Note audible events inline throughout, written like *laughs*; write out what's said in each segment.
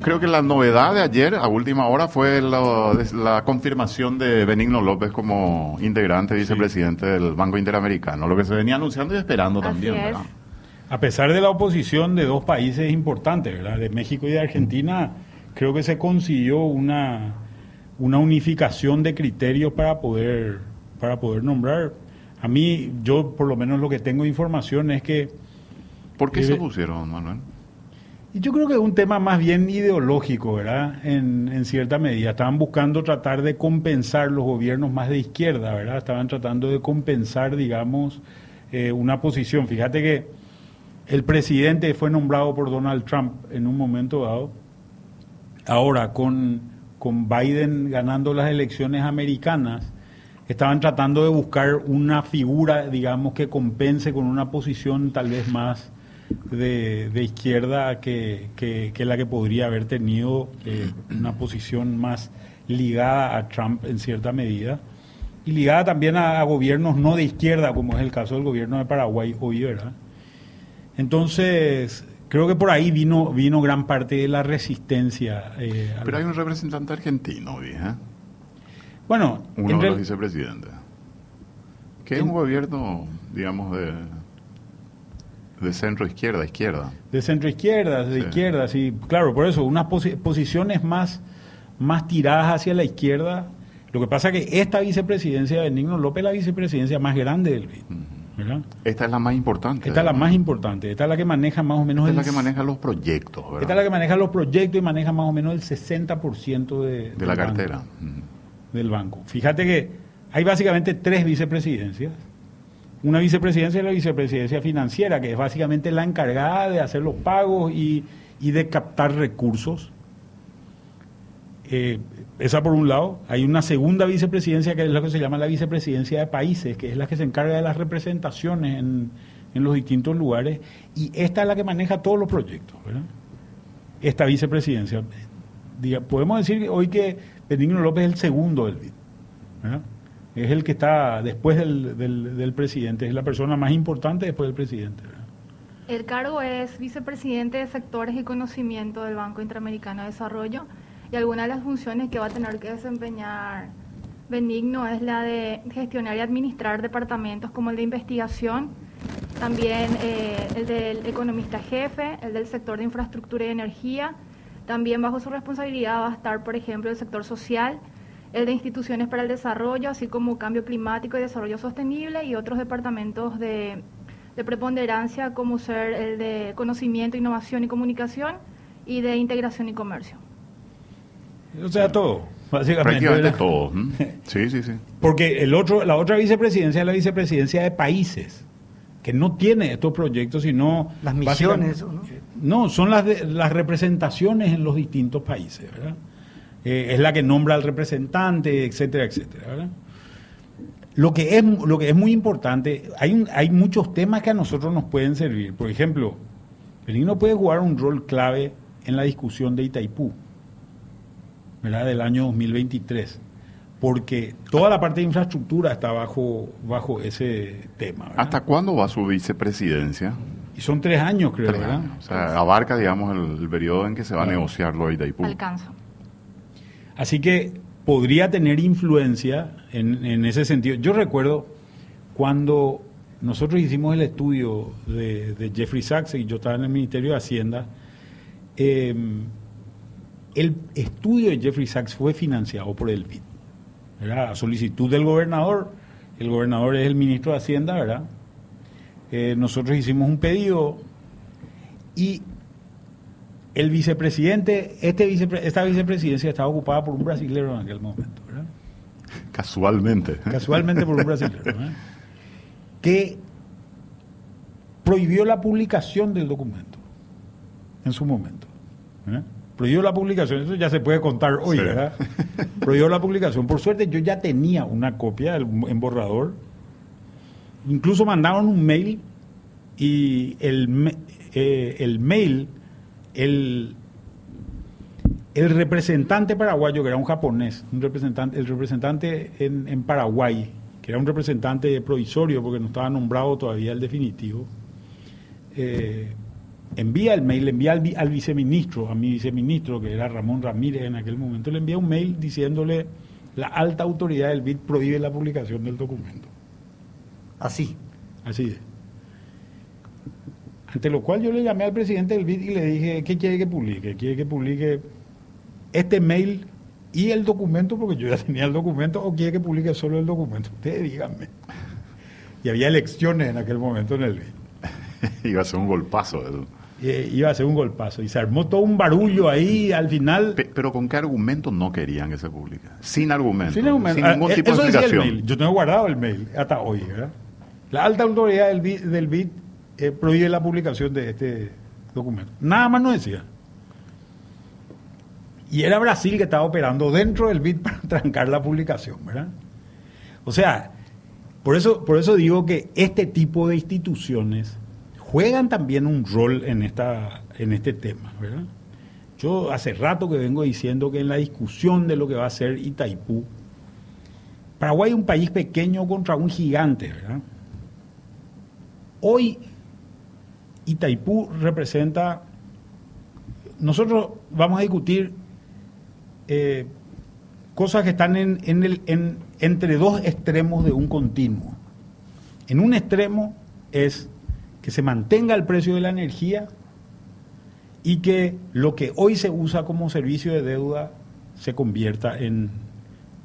creo que la novedad de ayer, a última hora, fue la, confirmación de Benigno López como integrante, vicepresidente del Banco Interamericano, lo que se venía anunciando y esperando también, ¿verdad? A pesar de la oposición de dos países importantes, ¿verdad? De México y de Argentina, creo que se consiguió una, una unificación de criterios para poder, para poder nombrar. A mí, yo por lo menos lo que tengo información es que... ¿Por qué se opusieron, Manuel? Yo creo que es un tema más bien ideológico, ¿verdad? En, en, cierta medida. Estaban buscando tratar de compensar los gobiernos más de izquierda, ¿verdad? Estaban tratando de compensar, digamos, eh, una posición. Fíjate que el presidente fue nombrado por Donald Trump en un momento dado. Ahora, con, con Biden ganando las elecciones americanas, estaban tratando de buscar una figura, digamos, que compense con una posición tal vez más de, izquierda que, que, la que podría haber tenido eh, una posición más ligada a Trump en cierta medida y ligada también a, gobiernos no de izquierda, como es el caso del gobierno de Paraguay hoy, ¿verdad? Entonces, creo que por ahí vino, vino gran parte de la resistencia. Eh, Pero hay un representante argentino hoy, ¿eh? Bueno, uno de los vicepresidentes. Que es un gobierno, digamos, de de centro izquierda, izquierda. De centro izquierda, de izquierda, sí. Claro, por eso, unas posiciones más, más tiradas hacia la izquierda. Lo que pasa es que esta vicepresidencia de Benigno López es la vicepresidencia más grande del ¿verdad? Esta es la más importante. Esta es la más importante. Esta es la que maneja más o menos... Esta es la que maneja los proyectos, ¿verdad? Esta es la que maneja los proyectos y maneja más o menos el 60% de, de la cartera. del banco. Fíjate que hay básicamente tres vicepresidencias una vicepresidencia es la vicepresidencia financiera, que es básicamente la encargada de hacer los pagos y, de captar recursos. Eh, esa por un lado. Hay una segunda vicepresidencia que es lo que se llama la vicepresidencia de países, que es la que se encarga de las representaciones en, los distintos lugares. Y esta es la que maneja todos los proyectos. Esta vicepresidencia. podemos decir hoy que Benigno López es el segundo del BID. ¿verdad? Es el que está después del, del, presidente, es la persona más importante después del presidente. El cargo es vicepresidente de sectores y conocimiento del Banco Interamericano de Desarrollo y alguna de las funciones que va a tener que desempeñar Benigno es la de gestionar y administrar departamentos como el de investigación, también eh, el del economista jefe, el del sector de infraestructura y energía. También bajo su responsabilidad va a estar, por ejemplo, el sector social, el de instituciones para el desarrollo, así como cambio climático y desarrollo sostenible y otros departamentos de, preponderancia como ser el de conocimiento, innovación y comunicación y de integración y comercio. O sea, todo, básicamente. Prácticamente todo. *laughs* Sí, sí, sí. Porque el otro, la otra vicepresidencia es la vicepresidencia de países, que no tiene estos proyectos, sino... Las misiones, ¿no? No, son las, de, las representaciones en los distintos países, ¿verdad? Eh, es la que nombra al representante, etcétera, etcétera. Lo que es, lo que es muy importante, hay, hay muchos temas que a nosotros nos pueden servir. Por ejemplo, Benigno puede jugar un rol clave en la discusión de Itaipú, ¿verdad? del año 2023, porque toda la parte de infraestructura está bajo, bajo ese tema. ¿Hasta cuándo va su vicepresidencia? Y son tres años, creo, ¿verdad? O sea, abarca, digamos, el, periodo en que se va a negociar lo de Itaipú. Alcanza. Así que podría tener influencia en, ese sentido. Yo recuerdo cuando nosotros hicimos el estudio de, Jeffrey Sachs y yo estaba en el Ministerio de Hacienda, em, el estudio de Jeffrey Sachs fue financiado por el BID. A solicitud del gobernador, el gobernador es el ministro de Hacienda, ¿verdad? Eh, nosotros hicimos un pedido y el vicepresidente, este esta vicepresidencia estaba ocupada por un brasilero en aquel momento, ¿verdad? Casualmente. Casualmente por un brasilero, ¿verdad? Que prohibió la publicación del documento en su momento. Prohibió la publicación, eso ya se puede contar hoy, ¿verdad? Prohibió la publicación. Por suerte yo ya tenía una copia en borrador. Incluso mandaron un mail y el, eh, el mail el, el representante paraguayo, que era un japonés, un representante, el representante en, Paraguay, que era un representante provisorio porque no estaba nombrado todavía el definitivo, eh, envía el mail, le envía al, al, viceministro, a mi viceministro, que era Ramón Ramírez en aquel momento, le envía un mail diciéndole la alta autoridad del BID prohíbe la publicación del documento. Así. Así es. Ante lo cual yo le llamé al presidente del BID y le dije, ¿qué quiere que publique? ¿Quiere que publique este mail y el documento, porque yo ya *laughs* tenía el documento, o quiere que publique solo el documento? Ustedes díganme. *laughs* Y había elecciones en aquel momento en el BID. *laughs* Iba a ser un golpazo. Eso. Eh, iba a ser un golpazo. Y se armó todo un barullo ahí al final. Pe- pero ¿con qué argumento no querían que se publique? Sin argumento. Sin argumento. ningún Ah, tipo eso de explicación. Yo tengo guardado el mail hasta hoy. ¿verdad? La alta autoridad del BID, del BID, eh, prohíbe la publicación de este documento. Nada más no decía. Y era Brasil que estaba operando dentro del BID *laughs* para trancar la publicación, ¿verdad? O sea, por eso, por eso digo que este tipo de instituciones juegan también un rol en, esta, en este tema, ¿verdad? Yo hace rato que vengo diciendo que en la discusión de lo que va a ser Itaipú, Paraguay es un país pequeño contra un gigante, ¿verdad? Hoy Itaipú representa, nosotros vamos a discutir eh, cosas que están en, en el, en- entre dos extremos de un continuo. En un extremo es que se mantenga el precio de la energía y que lo que hoy se usa como servicio de deuda se convierta en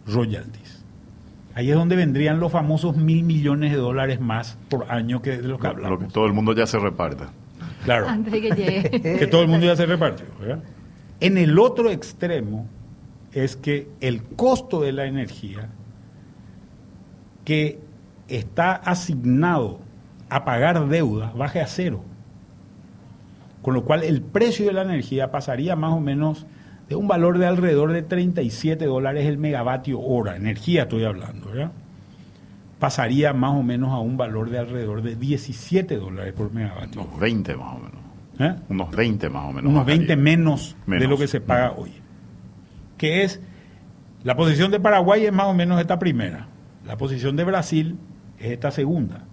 royalties. Ahí es donde vendrían los famosos mil millones de dólares más por año que de los que Lo que hablamos. todo el mundo ya se reparta. Claro Antes de que llegue. *laughs* que todo el mundo ya se repartió. ¿verdad? En el otro extremo es que el costo de la energía que está asignado a pagar deuda baje a cero. Con lo cual el precio de la energía pasaría más o menos de un valor de alrededor de 37 dólares el megavatio hora, energía estoy hablando, ¿verdad? Pasaría más o menos a un valor de alrededor de 17 dólares por megavatio. Unos 20 más o menos. ¿eh? Unos 20 más o menos. unos 20 bajaría. menos, de lo que se paga hoy. Que es, la posición de Paraguay es más o menos esta primera, la posición de Brasil es esta segunda.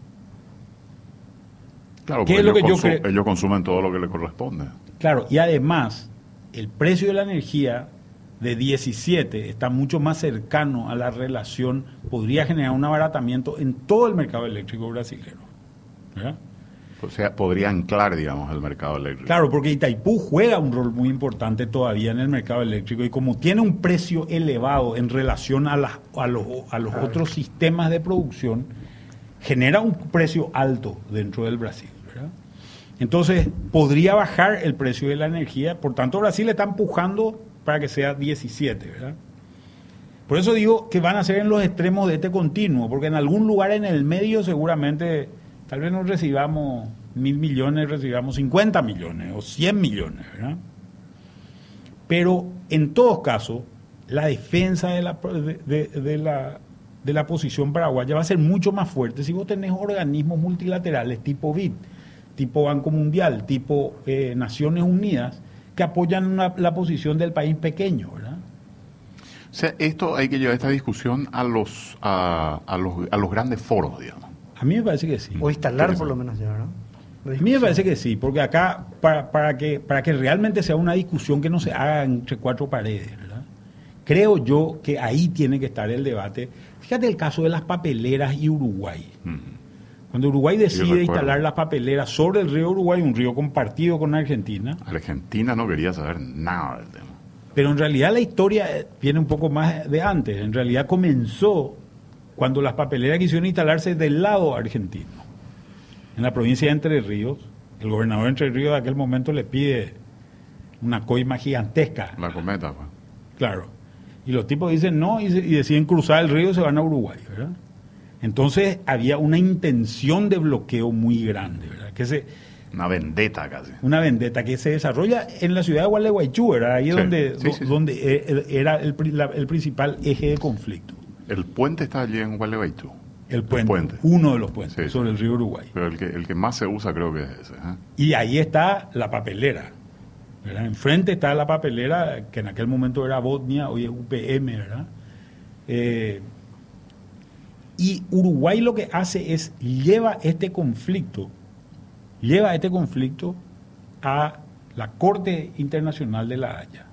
Claro, ¿Qué porque es lo ellos, que yo creo? ellos consumen todo lo que les corresponde. Claro, y además, el precio de la energía de 17 está mucho más cercano a la relación, podría generar un abaratamiento en todo el mercado eléctrico brasileño. ¿verdad? O sea, podría anclar, digamos, el mercado eléctrico. Claro, porque Itaipú juega un rol muy importante todavía en el mercado eléctrico y como tiene un precio elevado en relación a, las- a los, a los otros sistemas de producción, genera un precio alto dentro del Brasil. ¿verdad? Entonces, podría bajar el precio de la energía, por tanto Brasil está empujando para que sea 17. ¿verdad? Por eso digo que van a ser en los extremos de este continuo, porque en algún lugar en el medio seguramente tal vez no recibamos mil millones, recibamos 50 millones o 100 millones, ¿verdad? Pero en todos casos, la defensa de la, de la, de la posición paraguaya va a ser mucho más fuerte si vos tenés organismos multilaterales tipo BID, tipo Banco Mundial, tipo eh, Naciones Unidas, que apoyan una- la posición del país pequeño, ¿verdad? O sea, esto hay que llevar esta discusión a los, a, a los, a los grandes foros, digamos. A mí me parece que sí. O instalar por lo menos ya, A mí me parece que sí, porque acá, para, para, que, para que realmente sea una discusión que no se haga entre cuatro paredes, ¿verdad? Creo yo que ahí tiene que estar el debate. Fíjate el caso de las papeleras y Uruguay. Cuando Uruguay decide instalar las papeleras sobre el río Uruguay, un río compartido con Argentina, Argentina no quería saber nada del tema. pero en realidad la historia eh, viene un poco más de antes. En realidad comenzó cuando las papeleras quisieron instalarse del lado argentino. En la provincia de Entre Ríos, el gobernador de Entre Ríos de aquel momento le pide una coima gigantesca. La cometa, pues. Claro. Y los tipos dicen no y, se- y deciden cruzar el río y se van a Uruguay, ¿verdad? Entonces había una intención de bloqueo muy grande, ¿verdad? Que se, Una vendetta casi. una vendetta que se desarrolla en la ciudad de Gualeguaychú, ¿verdad? Ahí es Sí, donde, sí, do- sí. donde eh, era el, la- el principal eje de conflicto. El puente está allí en Gualeguaychú. El puente, puente. uno de los puentes sobre el río Uruguay. Pero el que, el que más se usa creo que es ese. ¿eh? Y ahí está la papelera. ¿verdad? Enfrente está la papelera, que en aquel momento era Botnia, hoy es UPM, ¿verdad? Eh, y Uruguay lo que hace es lleva este conflicto, lleva este conflicto a la Corte Internacional de la Haya.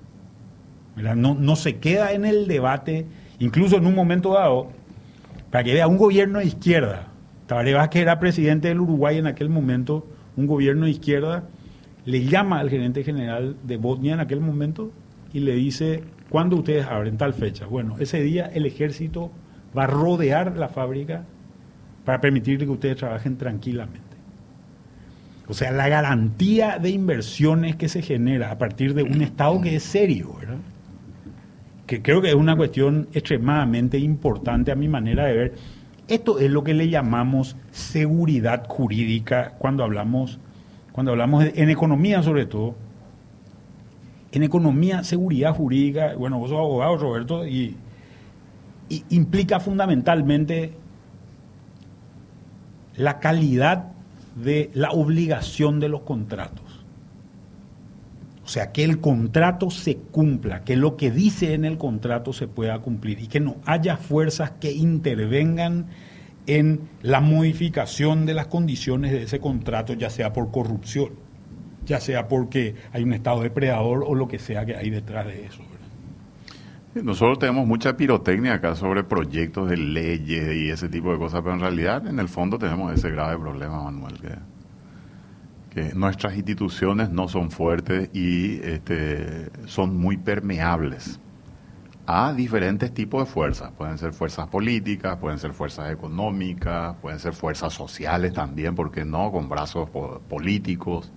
No, no se queda en el debate, incluso en un momento dado, para que vea un gobierno de izquierda. Tabaré Vázquez era presidente del Uruguay en aquel momento, un gobierno de izquierda, le llama al gerente general de Bosnia en aquel momento y le dice, ¿cuándo ustedes abren tal fecha? Bueno, ese día el ejército va a rodear la fábrica para permitir que ustedes trabajen tranquilamente. O sea, la garantía de inversiones que se genera a partir de un Estado que es serio, ¿verdad? que creo que es una cuestión extremadamente importante a mi manera de ver. Esto es lo que le llamamos seguridad jurídica cuando hablamos, cuando hablamos en economía sobre todo. En economía, seguridad jurídica, bueno, vos sos abogado, Roberto, y implica fundamentalmente la calidad de la obligación de los contratos. O sea, que el contrato se cumpla, que lo que dice en el contrato se pueda cumplir y que no haya fuerzas que intervengan en la modificación de las condiciones de ese contrato, ya sea por corrupción, ya sea porque hay un Estado depredador o lo que sea que hay detrás de eso. Nosotros tenemos mucha pirotecnia acá sobre proyectos de leyes y ese tipo de cosas, pero en realidad en el fondo tenemos ese grave problema, Manuel, que nuestras instituciones no son fuertes y este, son muy permeables a diferentes tipos de fuerzas. Pueden ser fuerzas políticas, pueden ser fuerzas económicas, pueden ser fuerzas sociales también, porque no? Con brazos políticos.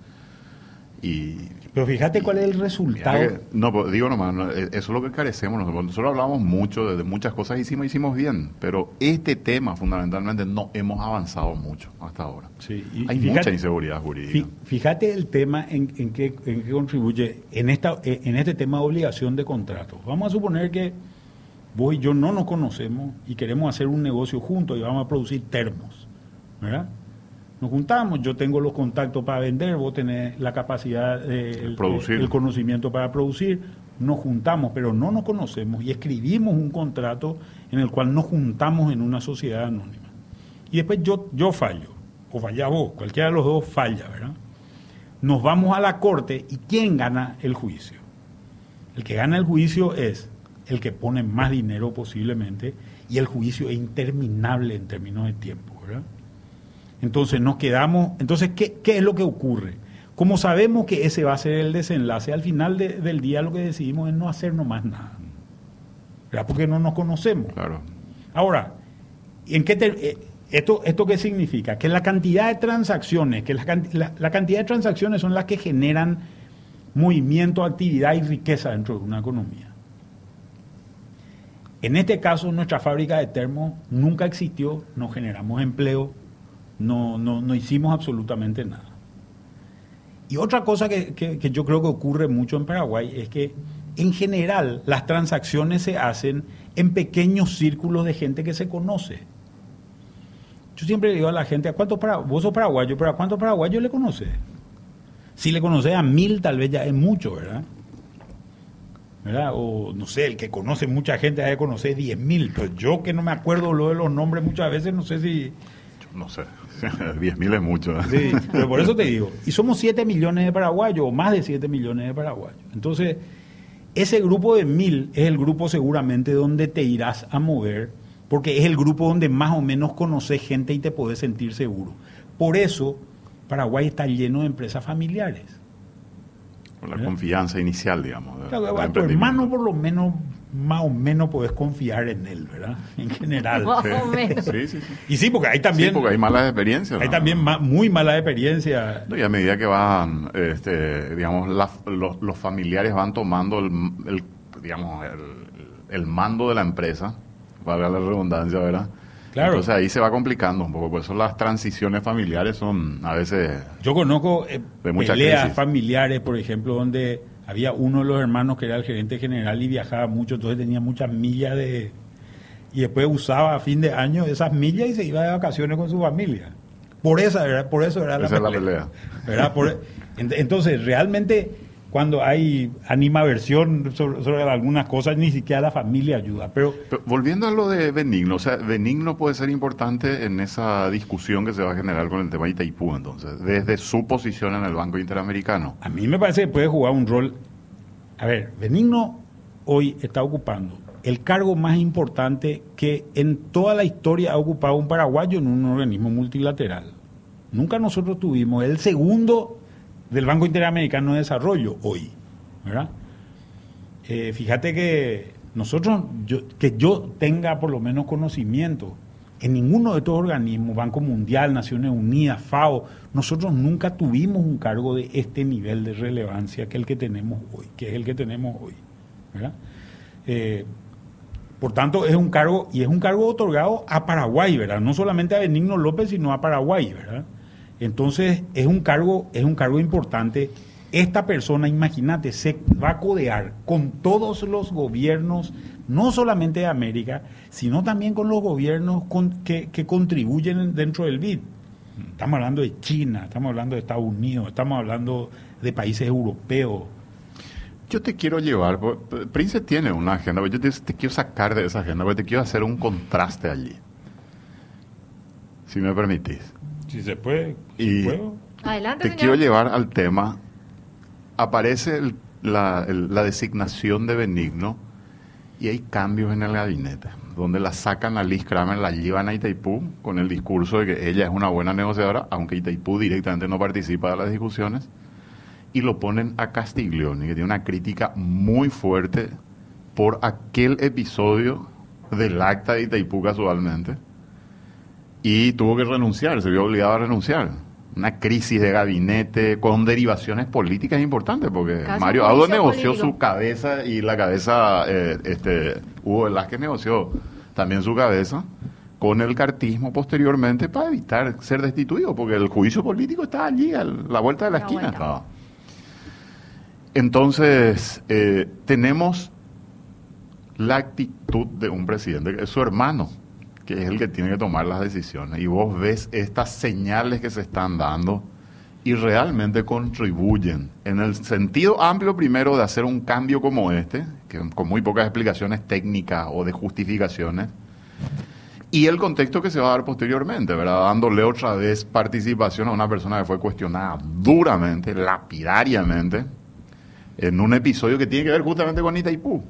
Pero fíjate cuál es el resultado. no, pues, digo nomás, eh, eso es lo que carecemos. Nosotros hablamos mucho de, muchas cosas, hicimos, hicimos bien, pero este tema fundamentalmente no hemos avanzado mucho hasta ahora. Sí, Hay mucha inseguridad jurídica. Fíjate el tema en, en, qué, en qué contribuye en, esta, eh, en este tema de obligación de contrato. Vamos a suponer que vos y yo no nos conocemos y queremos hacer un negocio juntos y vamos a producir termos, ¿verdad? Nos juntamos, yo tengo los contactos para vender, vos tenés la capacidad, de, el, conocimiento para producir, nos juntamos, pero no nos conocemos y escribimos un contrato en el cual nos juntamos en una sociedad anónima. Y después yo, yo fallo, o falla vos, cualquiera de los dos falla, ¿verdad? Nos vamos a la corte y ¿quién gana el juicio? El que gana el juicio es el que pone más dinero posiblemente y el juicio es interminable en términos de tiempo, ¿verdad? Entonces nos quedamos, entonces, ¿qué, es lo que ocurre? Como sabemos que ese va a ser el desenlace, al final del día lo que decidimos es no hacer más nada. ¿Verdad? Porque no nos conocemos. Claro. Ahora, ¿en qué eh, esto, ¿esto qué significa? Que la cantidad de transacciones, que la, la cantidad de transacciones son las que generan movimiento, actividad y riqueza dentro de una economía. En este caso, nuestra fábrica de termos nunca existió, no generamos empleo, no, no, no hicimos absolutamente nada. Y otra cosa que, que, yo creo que ocurre mucho en Paraguay es que en general las transacciones se hacen en pequeños círculos de gente que se conoce. Yo siempre digo a la gente, ¿a cuántos vos sos paraguayo, pero ¿a cuántos paraguayos le conoces? Si le conoces a mil, tal vez ya es mucho, ¿verdad? ¿verdad? O no sé, el que conoce mucha gente debe conocer diez mil, pero yo que no me acuerdo lo de los nombres muchas veces, no sé si... no sé. *laughs* 10.000 es mucho. Sí, pero por eso te digo. Y somos 7 millones de paraguayos, o más de 7 millones de paraguayos. Entonces, ese grupo de 1.000 es el grupo seguramente donde te irás a mover, porque es el grupo donde más o menos conoces gente y te puedes sentir seguro. Por eso, Paraguay está lleno de empresas familiares. Por la confianza inicial, digamos. Claro, tu hermano por lo menos más o menos podés confiar en él, ¿verdad? En general. *laughs* Más o menos. Sí, sí, Y sí, porque hay también... Sí, porque hay malas experiencias. Hay también muy malas experiencias. y a medida que van, este, digamos, los, familiares van tomando el, digamos, el, mando de la empresa, valga la redundancia, ¿verdad? Claro. Entonces ahí se va complicando un poco, por eso las transiciones familiares son a veces... Yo conozco eh, peleas familiares, por ejemplo, donde había uno de los hermanos que era el gerente general y viajaba mucho, entonces tenía muchas millas de... Y después usaba a fin de año esas millas y se iba de vacaciones con su familia. Por, esa, por eso era la pelea. *laughs* entonces, realmente cuando hay animaversión sobre, sobre algunas cosas, ni siquiera la familia ayuda. Pero, Pero volviendo a lo de Benigno, o sea, Benigno puede ser importante en esa discusión que se va a generar con el tema de Itaipú, entonces, desde su posición en el Banco Interamericano. A mí me parece que puede jugar un rol. A ver, Benigno hoy está ocupando el cargo más importante que en toda la historia ha ocupado un paraguayo en un organismo multilateral. Nunca nosotros tuvimos el segundo del Banco Interamericano de Desarrollo hoy, ¿verdad? Eh, fíjate que nosotros, que yo tenga por lo menos conocimiento, en ninguno de estos organismos, Banco Mundial, Naciones Unidas, FAO, nosotros nunca tuvimos un cargo de este nivel de relevancia que el que tenemos hoy, que es el que tenemos hoy, ¿verdad? Eh, por tanto, es un cargo, y es un cargo otorgado a Paraguay, ¿verdad? No solamente a Benigno López, sino a Paraguay, ¿verdad? Entonces, es un cargo, es un cargo importante. Esta persona, imagínate, se va a codear con todos los gobiernos, no solamente de América, sino también con los gobiernos que, que contribuyen dentro del BID. Estamos hablando de China, estamos hablando de Estados Unidos, estamos hablando de países europeos. Yo te quiero llevar, Prince tiene una agenda, pero yo te, te quiero sacar de esa agenda, porque te quiero hacer un contraste allí. Si me permitís. Si se puede, Y- ¿puedo? Adelante, Te señor. quiero llevar al tema. Aparece el- la, el- la designación de Benigno y hay cambios en el gabinete, donde la sacan a Liz Kramer, la llevan a Itaipú con el discurso de que ella es una buena negociadora, aunque Itaipú directamente no participa de las discusiones, y lo ponen a Castiglioni, que tiene una crítica muy fuerte por aquel episodio del acta de Itaipú casualmente, y tuvo que renunciar, se vio obligado a renunciar. Una crisis de gabinete con derivaciones políticas importantes, porque Casi Mario Audo negoció político. su cabeza y la cabeza, eh, este, Hugo Velázquez negoció también su cabeza con el cartismo posteriormente para evitar ser destituido, porque el juicio político está allí, a la vuelta de la La esquina. vuelta. estaba. Entonces, eh, tenemos la actitud de un presidente, que es su hermano, que es el que tiene que tomar las decisiones. Y vos ves estas señales que se están dando y realmente contribuyen en el sentido amplio primero de hacer un cambio como este, que con muy pocas explicaciones técnicas o de justificaciones, y el contexto que se va a dar posteriormente, ¿verdad? Dándole otra vez participación a una persona que fue cuestionada duramente, lapidariamente, en un episodio que tiene que ver justamente con Itaipú.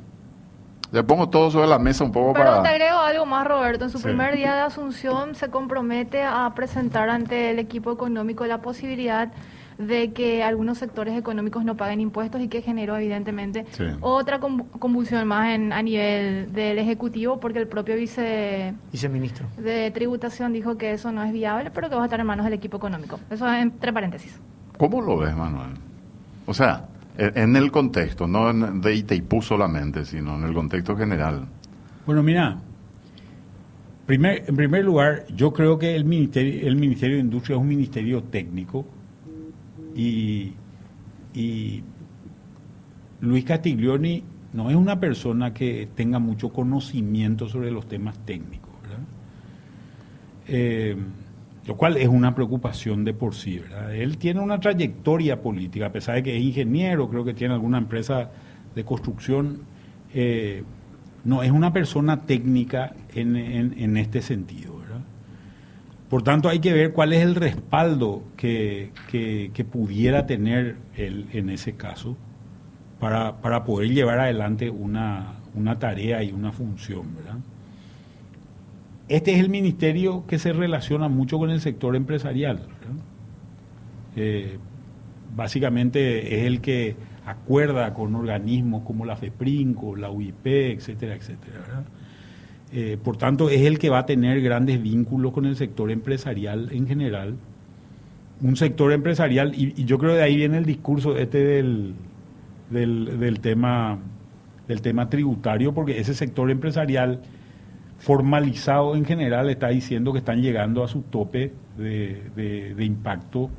Le pongo todo sobre la mesa un poco Pero para... te agrego algo más, Roberto. En su Sí. primer día de asunción se compromete a presentar ante el equipo económico la posibilidad de que algunos sectores económicos no paguen impuestos y que generó evidentemente Sí. otra conv- convulsión más en, a nivel del Ejecutivo porque el propio vice Viceministro. de tributación dijo que eso no es viable, pero que va a estar en manos del equipo económico. Eso es entre paréntesis. ¿Cómo lo ves, Manuel? O sea, en el contexto, no en- de Itaipú solamente, sino en el contexto general. Bueno, mira, primer, en primer lugar, yo creo que el ministerio, el ministerio de Industria es un ministerio técnico y, y Luis Castiglioni no es una persona que tenga mucho conocimiento sobre los temas técnicos, ¿verdad? Eh, lo cual es una preocupación de por sí, ¿verdad? Él tiene una trayectoria política, a pesar de que es ingeniero, creo que tiene alguna empresa de construcción, eh, no es una persona técnica en, en- este sentido, ¿verdad? Por tanto, hay que ver cuál es el respaldo que, que- que pudiera tener él en ese caso para, para poder llevar adelante una, una tarea y una función, ¿verdad? Este es el ministerio que se relaciona mucho con el sector empresarial. Eh, básicamente es el que acuerda con organismos como la FEPRINCO, la UIP, etcétera, etcétera. Eh, por tanto, es el que va a tener grandes vínculos con el sector empresarial en general. Un sector empresarial, y, yo creo que de ahí viene el discurso este del, del tema, del tema tributario, porque ese sector empresarial formalizado en general está diciendo que están llegando a su tope de, de- impacto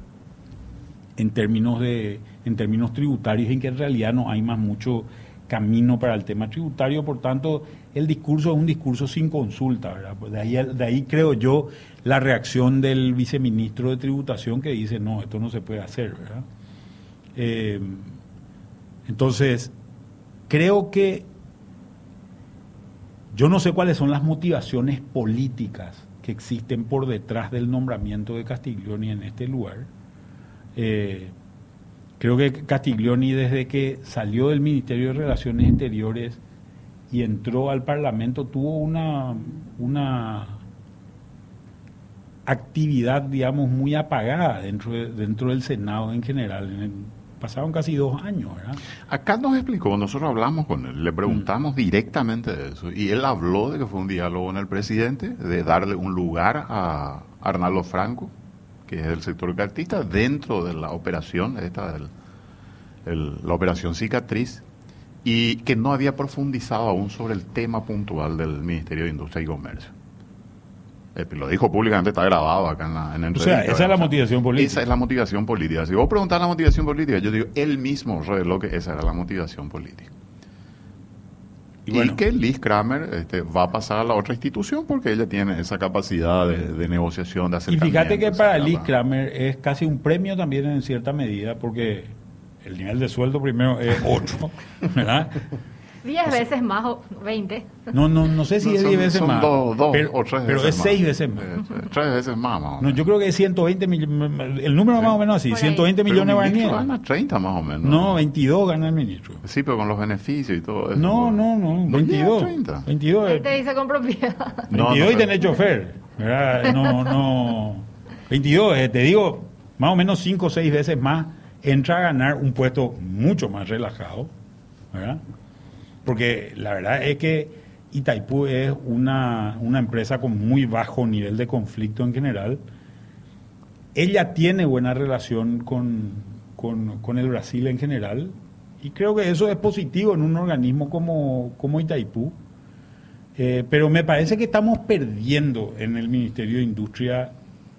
en términos de en términos tributarios en que en realidad no hay más mucho camino para el tema tributario. Por tanto el discurso es un discurso sin consulta verdad Pues de ahí de ahí creo yo la reacción del viceministro de tributación que dice no esto no se puede hacer verdad Eh, Entonces, creo que yo no sé cuáles son las motivaciones políticas que existen por detrás del nombramiento de Castiglioni en este lugar. Eh, creo que Castiglioni desde que salió del Ministerio de Relaciones Exteriores y entró al Parlamento tuvo una, una actividad, digamos, muy apagada dentro, dentro del Senado en general. Pasaron casi dos años, ¿verdad? Acá nos explicó, nosotros hablamos con él, le preguntamos directamente de eso, y él habló de que fue un diálogo con el presidente, de darle un lugar a Arnaldo Franco, que es del sector cartista, dentro de la operación, esta la operación cicatriz, y que no había profundizado aún sobre el tema puntual del Ministerio de Industria y Comercio. Eh, lo dijo públicamente, está grabado acá en la, en O sea, esa es la motivación política. Esa es la motivación política. Si vos preguntás la motivación política, yo digo, él mismo reveló que esa era la motivación política. Y, que Liz Kramer este, va a pasar a la otra institución porque ella tiene esa capacidad de, negociación, de Y fíjate que para Liz Kramer es casi un premio también en cierta medida porque el nivel de sueldo primero es *laughs* 8, ¿verdad? 10 veces más o 20. No, no, no sé si es 10 veces más. Dos, dos pero, o tres pero veces es 6 veces más. Eh, tres veces más, No, yo creo que es 120 millones. El número más o menos así: 120 millones de guaraníes. gana 30 más o menos. No, 22 gana el ministro. Sí, pero con los beneficios y todo eso. No, no, no. 22. 30. 22. Él te dice con propiedad. *laughs* 22 y tenés chofer. No, no. 22, eh, te digo, más o menos 5 o 6 veces más entra a ganar un puesto mucho más relajado. ¿verdad? Porque la verdad es que Itaipú es una, empresa con muy bajo nivel de conflicto en general. Ella tiene buena relación con, el Brasil en general y creo que eso es positivo en un organismo como, como Itaipú. Eh, pero me parece que estamos perdiendo en el Ministerio de Industria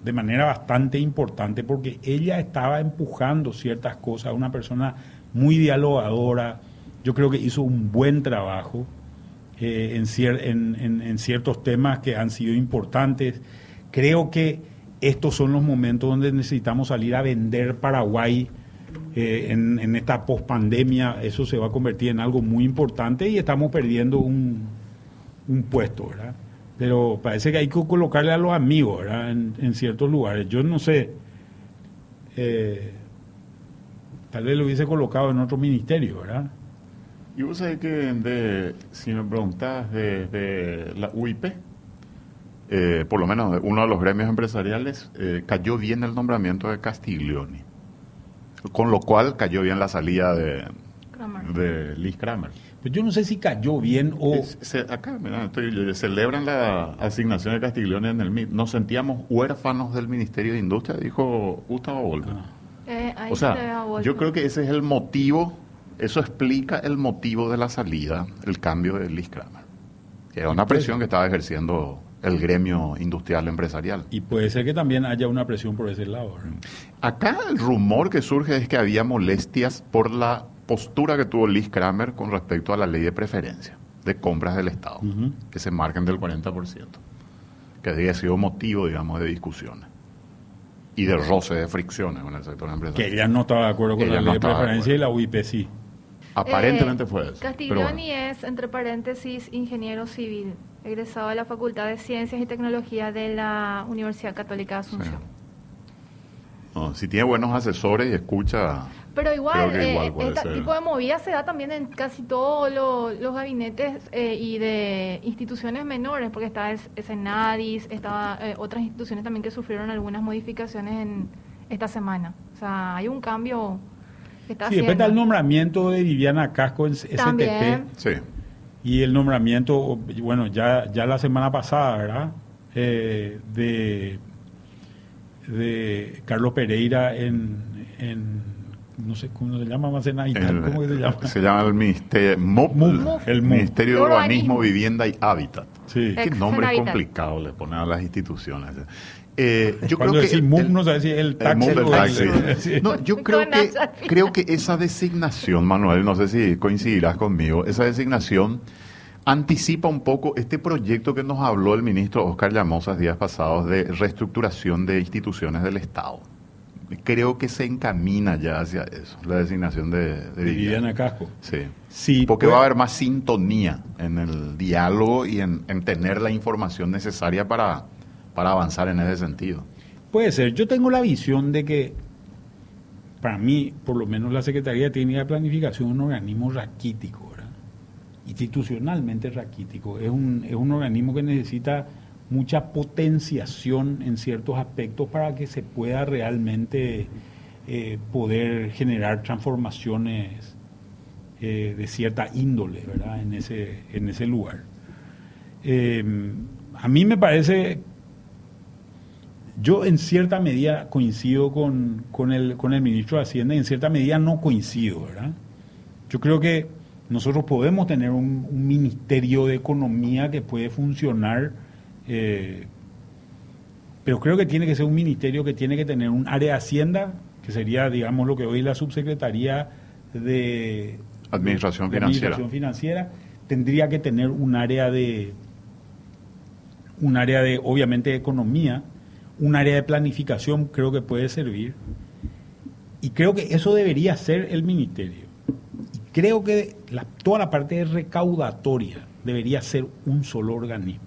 de manera bastante importante porque ella estaba empujando ciertas cosas, una persona muy dialogadora, yo creo que hizo un buen trabajo eh, en, ciertos temas que han sido importantes. Creo que estos son los momentos donde necesitamos salir a vender Paraguay eh, en, esta pospandemia. Eso se va a convertir en algo muy importante y estamos perdiendo un, puesto, ¿verdad? Pero parece que hay que colocarle a los amigos, ¿verdad? En, ciertos lugares. Yo no sé. Eh, tal vez lo hubiese colocado en otro ministerio, ¿verdad? Yo sé que de, si me preguntas de, la UIP, eh, por lo menos uno de los gremios empresariales, eh, cayó bien el nombramiento de Castiglioni, con lo cual cayó bien la salida de, de Liz Kramer. Pues yo no sé si cayó bien o... acá, mira, celebran la asignación de Castiglioni en el MIT. Nos sentíamos huérfanos del Ministerio de Industria, dijo Gustavo Volga. Ah. Eh, o sea, yo creo que ese es el motivo eso explica el motivo de la salida, el cambio de Liz Kramer, que es una presión que estaba ejerciendo el gremio industrial empresarial. Y puede ser que también haya una presión por ese lado. Acá el rumor que surge es que había molestias por la postura que tuvo Liz Kramer con respecto a la ley de preferencia de compras del Estado, que se marquen del 40%, que había sido motivo, digamos, de discusiones y de roce, de fricciones con el sector empresarial. Que ella no estaba de acuerdo con la ley de preferencia y la UIP sí. Aparentemente fue eso. Castiglioni es, entre paréntesis, ingeniero civil, egresado de la Facultad de Ciencias y Tecnología de la Universidad Católica de Asunción. si tiene buenos asesores y escucha... Pero igual, eh, este tipo de movida se da también en casi todos los gabinetes eh, y de instituciones menores, porque está Senadis, estaba eh, otras instituciones también que sufrieron algunas modificaciones en esta semana. O sea, hay un cambio sí, después está el nombramiento de Viviana Casco en STP. Sí. Y el nombramiento, bueno, ya, ya la semana pasada, ¿verdad? Eh, de, de Carlos Pereira en, en no sé cómo se llama, más ¿cómo se llama? Se llama el Ministerio, el Ministerio de Urbanismo, Vivienda y Hábitat. Sí. Qué nombre complicado le ponen a las instituciones. Eh, yo creo que el, no sé si el taxi, *laughs* No, yo creo que creo que esa designación, Manuel, no sé si coincidirás conmigo, esa designación anticipa un poco este proyecto que nos habló el ministro Oscar Llamosas días pasados de reestructuración de instituciones del Estado. creo que se encamina ya hacia eso, la designación de, de de Viviana. Viviana Casco. Sí. Sí, Porque pues- va a haber más sintonía en el diálogo y en, en tener la información necesaria para, para avanzar en ese sentido. Puede ser. Yo tengo la visión de que, para mí, por lo menos la Secretaría de Técnica de Planificación es un organismo raquítico, ¿verdad? institucionalmente raquítico. Es un, es un organismo que necesita mucha potenciación en ciertos aspectos para que se pueda realmente eh, poder generar transformaciones eh, de cierta índole ¿verdad? En, ese, en ese lugar. Eh, a mí me parece yo en cierta medida coincido con, con, el, con el ministro de Hacienda y en cierta medida no coincido, ¿verdad? Yo creo que nosotros podemos tener un, un ministerio de economía que puede funcionar, eh, pero creo que tiene que ser un ministerio que tiene que tener un área de Hacienda, que sería, digamos, lo que hoy es la subsecretaría de Administración de financiera. Administración financiera, tendría que tener un área de un área de obviamente de economía, un área de planificación creo que puede servir y creo que eso debería ser el ministerio. Y creo que la- toda la parte recaudatoria debería ser un solo organismo.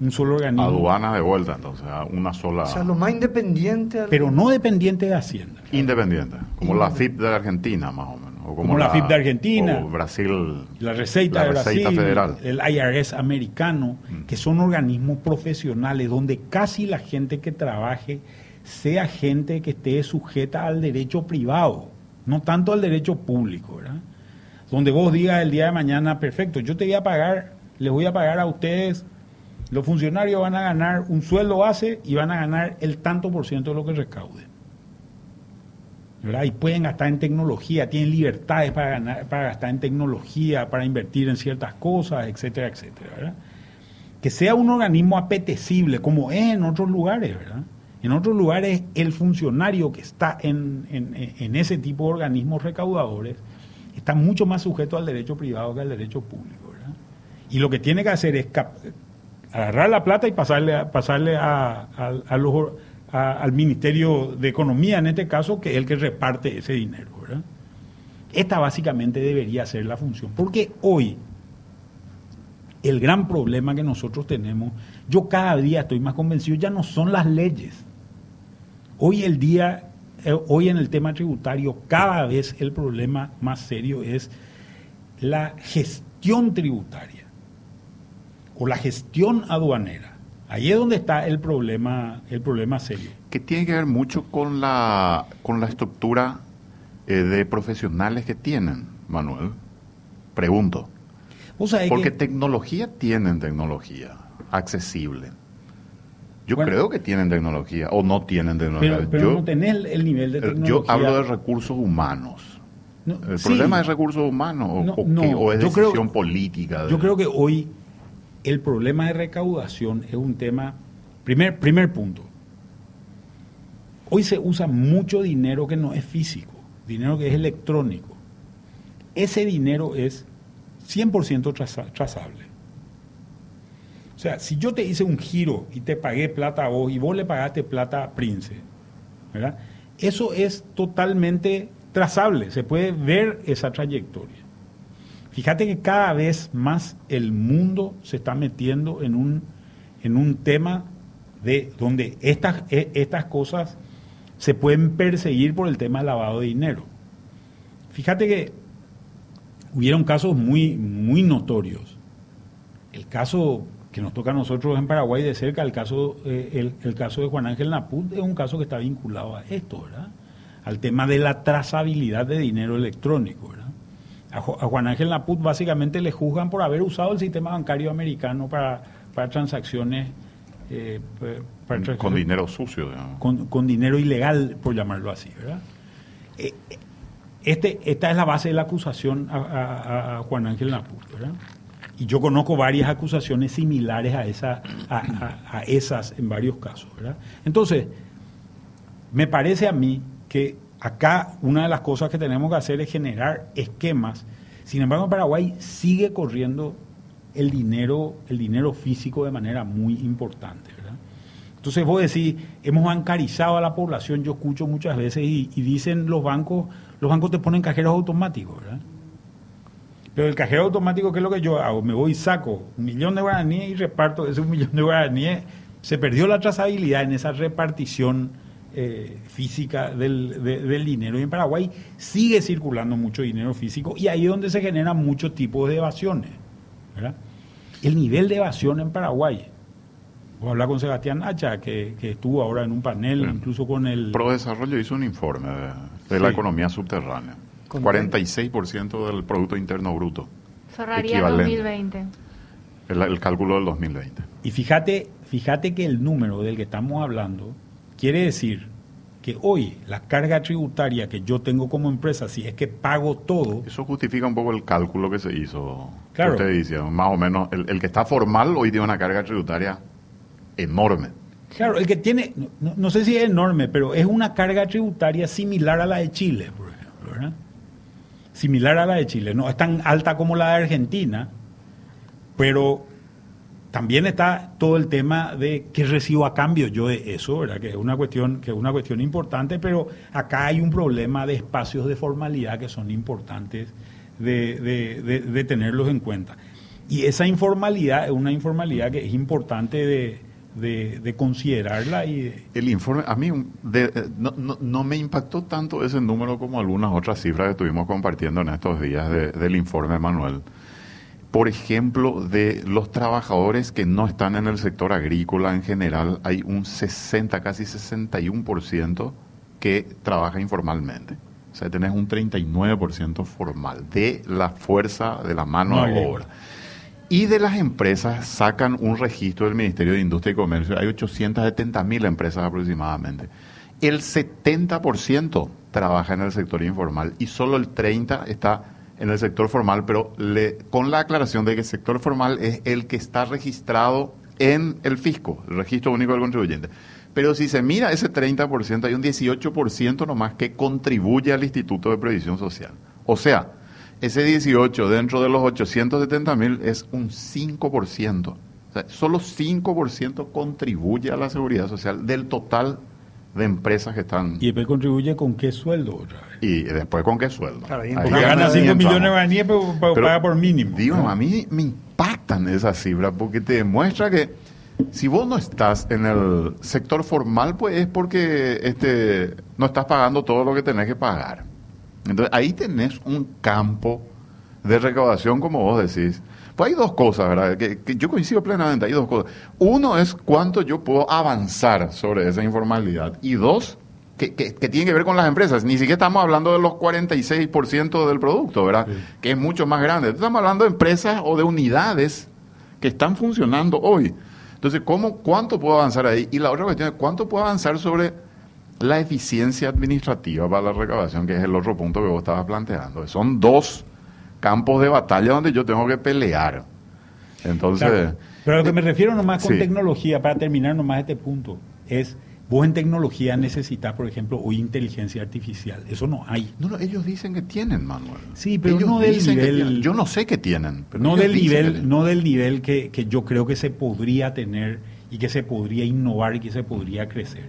Un solo organismo. Aduanas de vuelta, entonces, a una sola O sea, lo más independiente. al- Pero no dependiente de Hacienda. independiente, como la FIP de Argentina, más o menos. O Como la FIP de Argentina. O Brasil. La Receita La de Receita Brasil, Federal. el IRS americano, Mm. que son organismos profesionales donde casi la gente que trabaje sea gente que esté sujeta al derecho privado, no tanto al derecho público, ¿verdad? Donde vos digas el día de mañana, perfecto, yo te voy a pagar, les voy a pagar a ustedes, los funcionarios van a ganar un sueldo base y van a ganar el tanto por ciento de lo que recauden. Y pueden gastar en tecnología, tienen libertades para, ganar, para gastar en tecnología, para invertir en ciertas cosas, etcétera, etcétera. ¿verdad? Que sea un organismo apetecible, como es en otros lugares, ¿verdad? En otros lugares, el funcionario que está en, en- ese tipo de organismos recaudadores está mucho más sujeto al derecho privado que al derecho público. Y lo que tiene que hacer es agarrar la plata y pasarle pasarle a, a- a los- al Ministerio de Economía, en este caso, que es el que reparte ese dinero. Esta básicamente debería ser la función. Porque hoy el gran problema que nosotros tenemos, yo cada día estoy más convencido, ya no son las leyes. Hoy el día, eh, hoy en el tema tributario, cada vez el problema más serio es la gestión tributaria o la gestión aduanera. Ahí es donde está el problema, el problema serio. Que tiene que ver mucho con la, con la estructura eh, de profesionales que tienen, Manuel. Pregunto. Porque que- tecnología tienen tecnología accesible. Yo Bueno. creo que tienen tecnología o no tienen tecnología. pero, pero yo, no tenés el, el nivel de eh, tecnología. yo hablo de recursos humanos. No, ¿El sí. problema es recursos humanos o, No, o no, es creo- decisión política? de- Yo creo que hoy el problema de recaudación es un tema, primer, primer punto, hoy se usa mucho dinero que no es físico, dinero que es electrónico. Ese dinero es 100% traza- trazable. O sea, si yo te hice un giro y te pagué plata a vos y vos le pagaste plata a Prince, ¿verdad? Eso es totalmente trazable, se puede ver esa trayectoria. Fíjate que cada vez más el mundo se está metiendo en un, en un tema de donde estas, e- estas cosas se pueden perseguir por el tema del lavado de dinero. Fíjate que hubieron casos muy, muy notorios. El caso que nos toca a nosotros en Paraguay de cerca, el caso, eh, el, el caso de Juan Ángel Naput, es un caso que está vinculado a esto, ¿verdad? Al tema de la trazabilidad de dinero electrónico, ¿verdad? A, Ju- a Juan Ángel Naput básicamente le juzgan por haber usado el sistema bancario americano para, para transacciones, eh, con dinero sucio. digamos. con, con dinero ilegal, por llamarlo así, ¿verdad? Eh, Este, esta es la base de la acusación a, a- a- a Juan Ángel Naput, ¿verdad? Y yo conozco varias acusaciones similares a, esa, a esas en varios casos, ¿verdad? Entonces, me parece a mí que acá una de las cosas que tenemos que hacer es generar esquemas. Sin embargo, en Paraguay sigue corriendo el dinero, el dinero físico de manera muy importante, ¿verdad? Entonces vos decís, hemos bancarizado a la población, yo escucho muchas veces y, dicen los bancos, los bancos te ponen cajeros automáticos, ¿verdad? Pero el cajero automático, ¿qué es lo que yo hago? Me voy y saco un millón de guaraníes y reparto ese un millón de guaraníes. Se perdió la trazabilidad en esa repartición eh, física del, de- del dinero. Y en Paraguay sigue circulando mucho dinero físico y ahí es donde se generan muchos tipos de evasiones. ¿verdad? El nivel de evasión en Paraguay. Voy a hablar con Sebastián Hacha, que, que estuvo ahora en un panel, Sí. incluso con el... Prodesarrollo hizo un informe de, de la economía subterránea. Con- 46% del Producto Interno Bruto. Cerraría el Equivalente. 2020. El, el cálculo del 2020. Y fíjate, fíjate que el número del que estamos hablando quiere decir que hoy la carga tributaria que yo tengo como empresa, si es que pago todo, Eso justifica un poco el cálculo que se hizo. Claro. Que usted dice, más o menos, el, el que está formal hoy tiene una carga tributaria enorme. claro, el que tiene, no- no, no sé si es enorme, pero es una carga tributaria similar a la de Chile, por ejemplo, ¿verdad? Similar a la de Chile, no es tan alta como la de Argentina, pero también está todo el tema de qué recibo a cambio yo de eso, ¿verdad? Que es una cuestión, que es una cuestión importante, pero acá hay un problema de espacios de formalidad que son importantes de, de- de- de tenerlos en cuenta. Y esa informalidad es una informalidad que es importante de, de- de considerarla y El informe, a mí de- eh, no, no- no me impactó tanto ese número como algunas otras cifras que estuvimos compartiendo en estos días de- del informe Manuel. Por ejemplo, de los trabajadores que no están en el sector agrícola en general, hay un 60, casi 61% que trabaja informalmente. O sea, tenés un 39% formal de la fuerza de la mano No de obra. Y de las empresas sacan un registro del Ministerio de Industria y Comercio. Hay 870 mil empresas aproximadamente. El 70% trabaja en el sector informal y solo el 30% está en el sector formal, pero le- con la aclaración de que el sector formal es el que está registrado en el fisco, el registro único del contribuyente. Pero si se mira ese 30%, hay un 18% nomás que contribuye al Instituto de Previsión Social. O sea, ese 18 dentro de los 870 mil es un 5%. O sea, solo 5% contribuye a la seguridad social del total de empresas que están... y después contribuye con qué sueldo otra vez. Y después con qué sueldo. Claro, y Ahí gana ahí 5 entramos. millones de guaraníes, pero, pero Pero, paga por mínimo. Digo, ¿no? a mí me impactan esas cifras porque te demuestra que si vos no estás en el sector formal, pues es porque este, no estás pagando todo lo que tenés que pagar. Entonces ahí tenés un campo de recaudación, como vos decís. Pues hay dos cosas, ¿verdad? Que, que yo coincido plenamente, hay dos cosas. Uno es cuánto yo puedo avanzar sobre esa informalidad. Y dos, que, que, que tiene que ver con las empresas. Ni siquiera estamos hablando de los 46% del producto, ¿verdad? Sí. Que es mucho más grande. Estamos hablando de empresas o de unidades que están funcionando hoy. Entonces, ¿cómo, ¿cuánto puedo avanzar ahí? Y la otra cuestión es cuánto puedo avanzar sobre la eficiencia administrativa para la recaudación, que es el otro punto que vos estabas planteando. Son dos campos de batalla donde yo tengo que pelear. Entonces, Claro. Pero a lo que me refiero nomás con Sí. tecnología, para terminar nomás este punto, es, vos en tecnología necesitas, por ejemplo, hoy inteligencia artificial. Eso no hay. no, no, ellos dicen que tienen, Manuel. Sí, pero Ellos no del que nivel-. Yo no sé qué tienen. pero No del que nivel, tienen. no del nivel que, que yo creo que se podría tener y que se podría innovar y que se podría crecer.